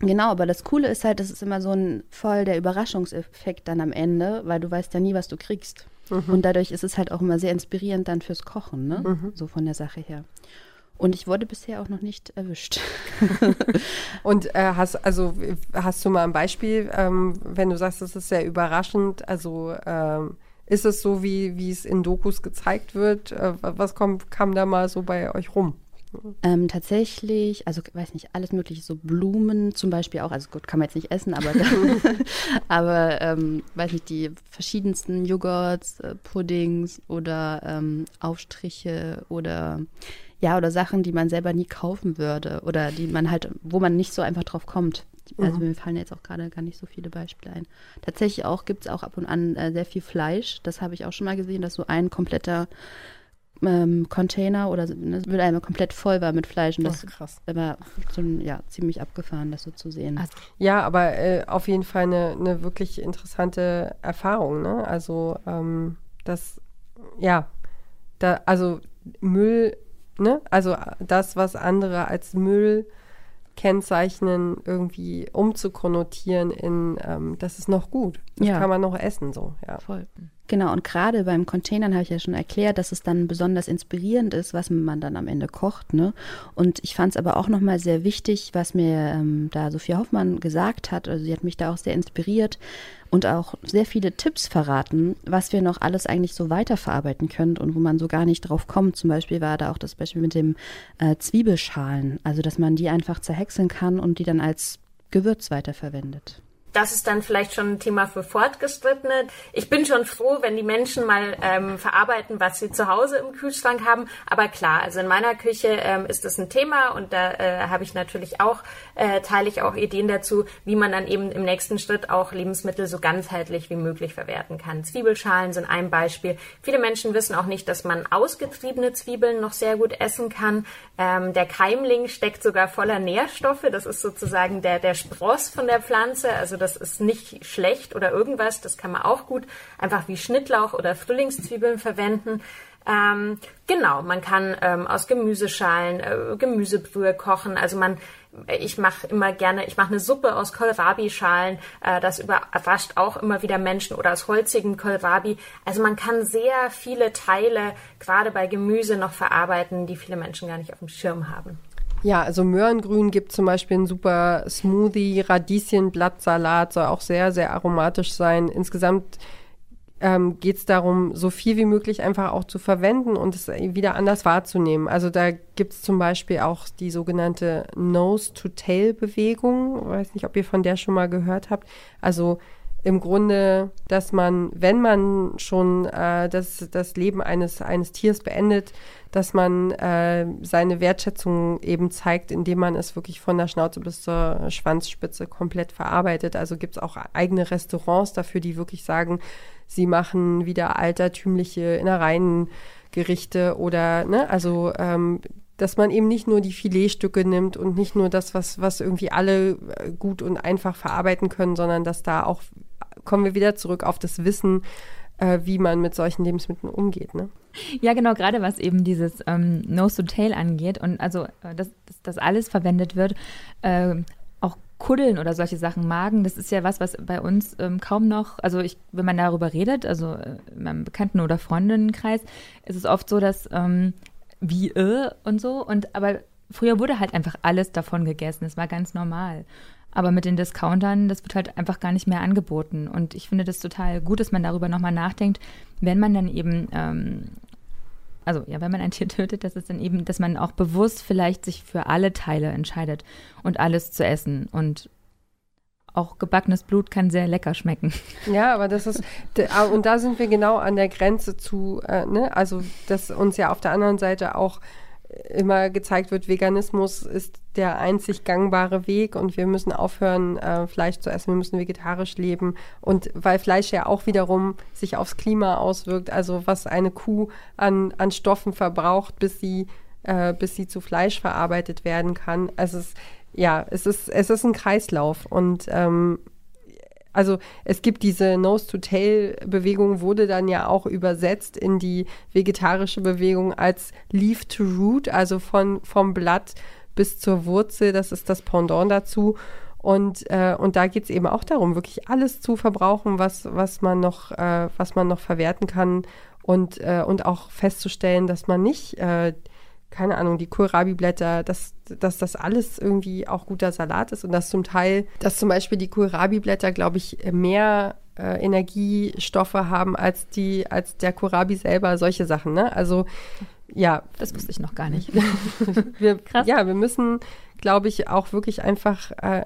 Genau, aber das Coole ist halt, das ist immer so ein voll der Überraschungseffekt dann am Ende, weil du weißt ja nie, was du kriegst. Mhm. Und dadurch ist es halt auch immer sehr inspirierend dann fürs Kochen, ne? Mhm. So von der Sache her. Und ich wurde bisher auch noch nicht erwischt. und äh, hast also hast du mal ein Beispiel, ähm, wenn du sagst, das ist sehr überraschend, also ähm, ist es so, wie, wie es in Dokus gezeigt wird? Äh, was kommt, kam da mal so bei euch rum? Ähm, tatsächlich, also weiß nicht, alles mögliche, so Blumen zum Beispiel auch, also gut, kann man jetzt nicht essen, aber, aber ähm, weiß nicht, die verschiedensten Joghurts, äh, Puddings oder ähm, Aufstriche oder ja, oder Sachen, die man selber nie kaufen würde oder die man halt, wo man nicht so einfach drauf kommt. Also mhm. mir fallen jetzt auch gerade gar nicht so viele Beispiele ein. Tatsächlich auch gibt es auch ab und an äh, sehr viel Fleisch. Das habe ich auch schon mal gesehen, dass so ein kompletter ähm, Container oder ne, einmal komplett voll war mit Fleisch. Und das krass. war so, ja, ziemlich abgefahren, das so zu sehen. Also, ja, aber äh, auf jeden Fall eine, eine wirklich interessante Erfahrung. Ne? Also das, ja, da, also Müll ne? Also das, was andere als Müll kennzeichnen, irgendwie umzukonnotieren in, ähm, das ist noch gut. Das ja. kann man noch essen, so, ja. Voll. Genau, und gerade beim Containern habe ich ja schon erklärt, dass es dann besonders inspirierend ist, was man dann am Ende kocht. Ne? Und ich fand es aber auch nochmal sehr wichtig, was mir ähm, da Sophia Hoffmann gesagt hat. Also sie hat mich da auch sehr inspiriert und auch sehr viele Tipps verraten, was wir noch alles eigentlich so weiterverarbeiten können und wo man so gar nicht drauf kommt. Zum Beispiel war da auch das Beispiel mit dem äh, Zwiebelschalen, also dass man die einfach zerhäckseln kann und die dann als Gewürz weiterverwendet das ist dann vielleicht schon ein Thema für Fortgeschrittene. Ich bin schon froh, wenn die Menschen mal ähm, verarbeiten, was sie zu Hause im Kühlschrank haben. Aber klar, also in meiner Küche ähm, ist das ein Thema und da äh, habe ich natürlich auch, äh, teile ich auch Ideen dazu, wie man dann eben im nächsten Schritt auch Lebensmittel so ganzheitlich wie möglich verwerten kann. Zwiebelschalen sind ein Beispiel. Viele Menschen wissen auch nicht, dass man ausgetriebene Zwiebeln noch sehr gut essen kann. Ähm, der Keimling steckt sogar voller Nährstoffe. Das ist sozusagen der, der Spross von der Pflanze. Also das ist nicht schlecht oder irgendwas. Das kann man auch gut einfach wie Schnittlauch oder Frühlingszwiebeln verwenden. Ähm, genau, man kann ähm, aus Gemüseschalen äh, Gemüsebrühe kochen. Also man, ich mache immer gerne, ich mache eine Suppe aus Kohlrabi-Schalen. Äh, das überrascht auch immer wieder Menschen oder aus holzigem Kohlrabi. Also man kann sehr viele Teile gerade bei Gemüse noch verarbeiten, die viele Menschen gar nicht auf dem Schirm haben. Ja, also Möhrengrün gibt zum Beispiel einen super Smoothie, Radieschenblattsalat soll auch sehr, sehr aromatisch sein. Insgesamt ähm, geht es darum, so viel wie möglich einfach auch zu verwenden und es wieder anders wahrzunehmen. Also da gibt es zum Beispiel auch die sogenannte Nose-to-Tail-Bewegung. Ich weiß nicht, ob ihr von der schon mal gehört habt. Also im Grunde, dass man, wenn man schon äh, das, das Leben eines, eines Tiers beendet, dass man äh, seine Wertschätzung eben zeigt, indem man es wirklich von der Schnauze bis zur Schwanzspitze komplett verarbeitet. Also gibt es auch eigene Restaurants dafür, die wirklich sagen, sie machen wieder altertümliche Innereiengerichte oder, ne, also ähm, dass man eben nicht nur die Filetstücke nimmt und nicht nur das, was, was irgendwie alle äh, gut und einfach verarbeiten können, sondern dass da auch kommen wir wieder zurück auf das Wissen, äh, wie man mit solchen Lebensmitteln umgeht. Ne? Ja, genau, gerade was eben dieses ähm, Nose to Tail angeht und also, äh, dass, dass das alles verwendet wird, äh, auch Kuddeln oder solche Sachen, Magen, das ist ja was, was bei uns ähm, kaum noch, also ich, wenn man darüber redet, also äh, in meinem Bekannten- oder Freundinnenkreis, ist es oft so, dass ähm, wie äh und so und aber früher wurde halt einfach alles davon gegessen, es war ganz normal. Aber mit den Discountern, das wird halt einfach gar nicht mehr angeboten. Und ich finde das total gut, dass man darüber nochmal nachdenkt, wenn man dann eben, ähm, also ja, wenn man ein Tier tötet, dass es dann eben, dass man auch bewusst vielleicht sich für alle Teile entscheidet und alles zu essen. Und auch gebackenes Blut kann sehr lecker schmecken. Ja, aber das ist, und da sind wir genau an der Grenze zu, äh, ne? also dass uns ja auf der anderen Seite auch immer gezeigt wird, Veganismus ist der einzig gangbare Weg und wir müssen aufhören, äh, Fleisch zu essen, wir müssen vegetarisch leben. Und weil Fleisch ja auch wiederum sich aufs Klima auswirkt, also was eine Kuh an, an Stoffen verbraucht, bis sie, äh, bis sie zu Fleisch verarbeitet werden kann. Also es, ja, es ist, es ist ein Kreislauf und ähm, also es gibt diese Nose-to-Tail-Bewegung, wurde dann ja auch übersetzt in die vegetarische Bewegung als Leaf to Root, also von, vom Blatt bis zur Wurzel, das ist das Pendant dazu. Und, äh, und da geht es eben auch darum, wirklich alles zu verbrauchen, was, was, man, noch, äh, was man noch verwerten kann und, äh, und auch festzustellen, dass man nicht äh, keine Ahnung, die Kohlrabi-Blätter, dass, dass das alles irgendwie auch guter Salat ist und dass zum Teil, dass zum Beispiel die Kohlrabi-Blätter, glaube ich, mehr äh, Energiestoffe haben als die, als der Kohlrabi selber, solche Sachen, ne? Also ja. Das wusste ich noch gar nicht. wir, Krass. Ja, wir müssen, glaube ich, auch wirklich einfach äh,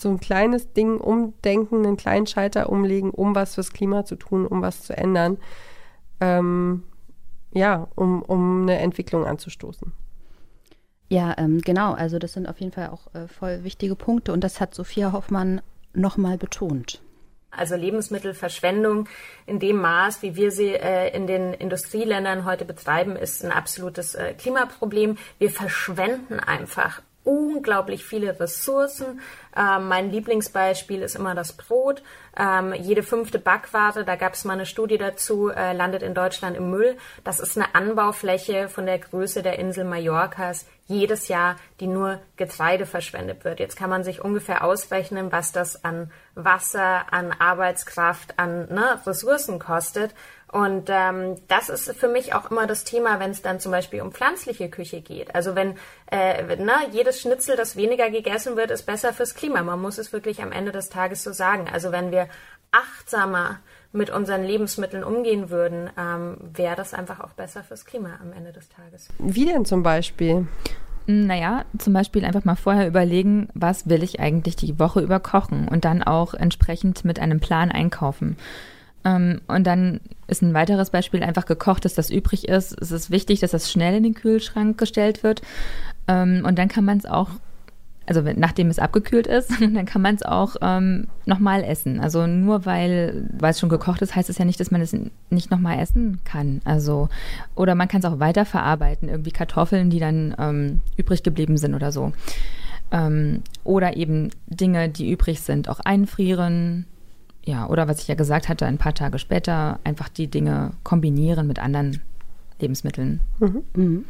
so ein kleines Ding umdenken, einen kleinen Schalter umlegen, um was fürs Klima zu tun, um was zu ändern. Ähm, ja, um, um eine Entwicklung anzustoßen. Ja, ähm, genau. Also das sind auf jeden Fall auch äh, voll wichtige Punkte und das hat Sophia Hoffmann nochmal betont. Also Lebensmittelverschwendung in dem Maß, wie wir sie äh, in den Industrieländern heute betreiben, ist ein absolutes äh, Klimaproblem. Wir verschwenden einfach unglaublich viele Ressourcen. Ähm, mein Lieblingsbeispiel ist immer das Brot. Ähm, jede fünfte Backware, da gab es mal eine Studie dazu, äh, landet in Deutschland im Müll. Das ist eine Anbaufläche von der Größe der Insel Mallorcas jedes Jahr, die nur Getreide verschwendet wird. Jetzt kann man sich ungefähr ausrechnen, was das an Wasser, an Arbeitskraft, an ne, Ressourcen kostet. Und ähm, das ist für mich auch immer das Thema, wenn es dann zum Beispiel um pflanzliche Küche geht. Also wenn äh, na, jedes Schnitzel, das weniger gegessen wird, ist besser fürs Klima. Man muss es wirklich am Ende des Tages so sagen. Also wenn wir achtsamer mit unseren Lebensmitteln umgehen würden, ähm, wäre das einfach auch besser fürs Klima am Ende des Tages. Wie denn zum Beispiel? Naja, zum Beispiel einfach mal vorher überlegen, was will ich eigentlich die Woche über kochen und dann auch entsprechend mit einem Plan einkaufen. Ähm, und dann ist ein weiteres Beispiel einfach gekochtes, das übrig ist. Es ist wichtig, dass das schnell in den Kühlschrank gestellt wird. Ähm, und dann kann man es auch, also nachdem es abgekühlt ist, dann kann man es auch ähm, nochmal essen. Also nur weil, weil es schon gekocht ist, heißt es ja nicht, dass man es nicht nochmal essen kann. Also, oder man kann es auch weiterverarbeiten, irgendwie Kartoffeln, die dann ähm, übrig geblieben sind oder so. Ähm, oder eben Dinge, die übrig sind, auch einfrieren ja, oder was ich ja gesagt hatte, ein paar Tage später einfach die Dinge kombinieren mit anderen Lebensmitteln. Mhm. Mhm.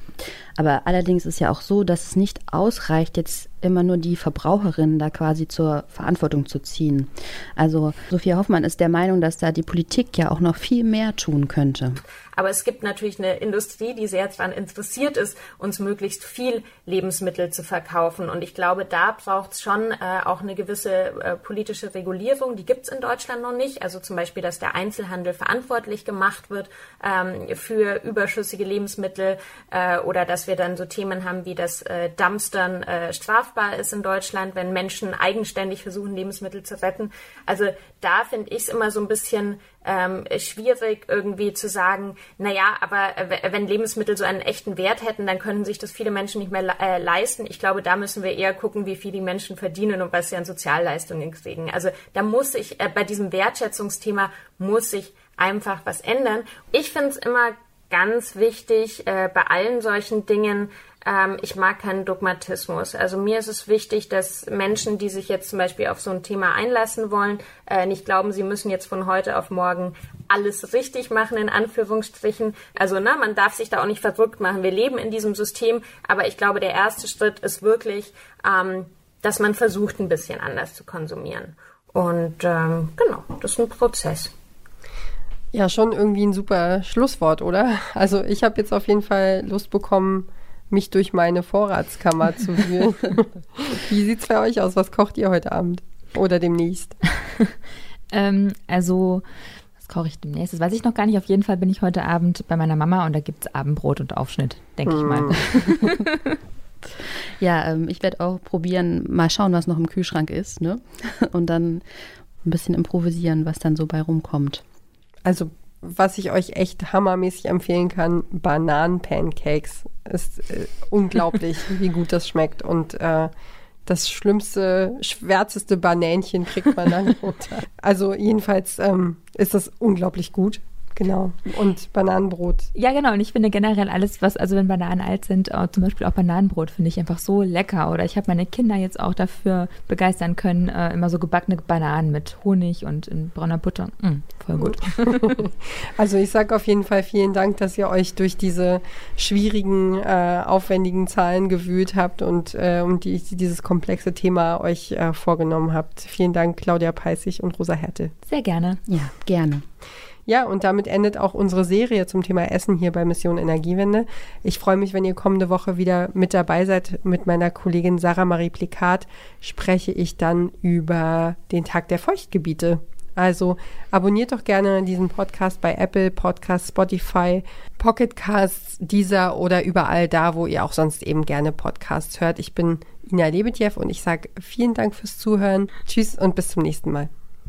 Aber allerdings ist ja auch so, dass es nicht ausreicht, jetzt immer nur die Verbraucherinnen da quasi zur Verantwortung zu ziehen. Also Sophia Hoffmann ist der Meinung, dass da die Politik ja auch noch viel mehr tun könnte. Aber es gibt natürlich eine Industrie, die sehr daran interessiert ist, uns möglichst viel Lebensmittel zu verkaufen. Und ich glaube, da braucht es schon äh, auch eine gewisse äh, politische Regulierung. Die gibt es in Deutschland noch nicht. Also zum Beispiel, dass der Einzelhandel verantwortlich gemacht wird ähm, für überschüssige Lebensmittel äh, oder dass wir dann so Themen haben, wie das äh, Dumpstern äh, strafbar ist in Deutschland, wenn Menschen eigenständig versuchen, Lebensmittel zu retten. Also da finde ich es immer so ein bisschen ähm, schwierig irgendwie zu sagen, naja, aber wenn Lebensmittel so einen echten Wert hätten, dann können sich das viele Menschen nicht mehr äh, leisten. Ich glaube, da müssen wir eher gucken, wie viel die Menschen verdienen und was sie an Sozialleistungen kriegen. Also da muss sich äh, bei diesem Wertschätzungsthema muss sich einfach was ändern. Ich finde es immer ganz wichtig, äh, bei allen solchen Dingen ähm, ich mag keinen Dogmatismus. Also mir ist es wichtig, dass Menschen, die sich jetzt zum Beispiel auf so ein Thema einlassen wollen, äh, nicht glauben, sie müssen jetzt von heute auf morgen alles richtig machen, in Anführungsstrichen. Also, ne, man darf sich da auch nicht verrückt machen. Wir leben in diesem System, aber ich glaube, der erste Schritt ist wirklich, ähm, dass man versucht, ein bisschen anders zu konsumieren. Und ähm, genau, das ist ein Prozess. Ja, schon irgendwie ein super Schlusswort, oder? Also ich habe jetzt auf jeden Fall Lust bekommen, mich durch meine Vorratskammer zu wühlen. Wie sieht es bei euch aus? Was kocht ihr heute Abend oder demnächst? ähm, also, was koche ich demnächst? Das weiß ich noch gar nicht. Auf jeden Fall bin ich heute Abend bei meiner Mama und da gibt es Abendbrot und Aufschnitt, denke mm. ich mal. Ja, ähm, ich werde auch probieren, mal schauen, was noch im Kühlschrank ist, ne? Und dann ein bisschen improvisieren, was dann so bei rumkommt. Also was ich euch echt hammermäßig empfehlen kann, Bananen-Pancakes. Ist äh, unglaublich, wie gut das schmeckt. Und äh, das schlimmste, schwärzeste Banänchen kriegt man dann runter. Also jedenfalls ähm, ist das unglaublich gut. Genau. Und Bananenbrot. Ja, genau. Und ich finde generell alles, was, also wenn Bananen alt sind, auch, zum Beispiel auch Bananenbrot, finde ich einfach so lecker. Oder ich habe meine Kinder jetzt auch dafür begeistern können, äh, immer so gebackene Bananen mit Honig und in brauner Butter. Mm, voll gut. also ich sage auf jeden Fall vielen Dank, dass ihr euch durch diese schwierigen, äh, aufwendigen Zahlen gewühlt habt und äh, um die, dieses komplexe Thema euch äh, vorgenommen habt. Vielen Dank, Claudia Peissig und Rosa Härte. Sehr gerne. Ja, gerne. Ja, und damit endet auch unsere Serie zum Thema Essen hier bei Mission Energiewende. Ich freue mich, wenn ihr kommende Woche wieder mit dabei seid. Mit meiner Kollegin Sarah Marie Plikat spreche ich dann über den Tag der Feuchtgebiete. Also abonniert doch gerne diesen Podcast bei Apple Podcasts, Spotify, Pocket Casts, dieser oder überall da, wo ihr auch sonst eben gerne Podcasts hört. Ich bin Ina Lebetjew und ich sage vielen Dank fürs Zuhören. Tschüss und bis zum nächsten Mal.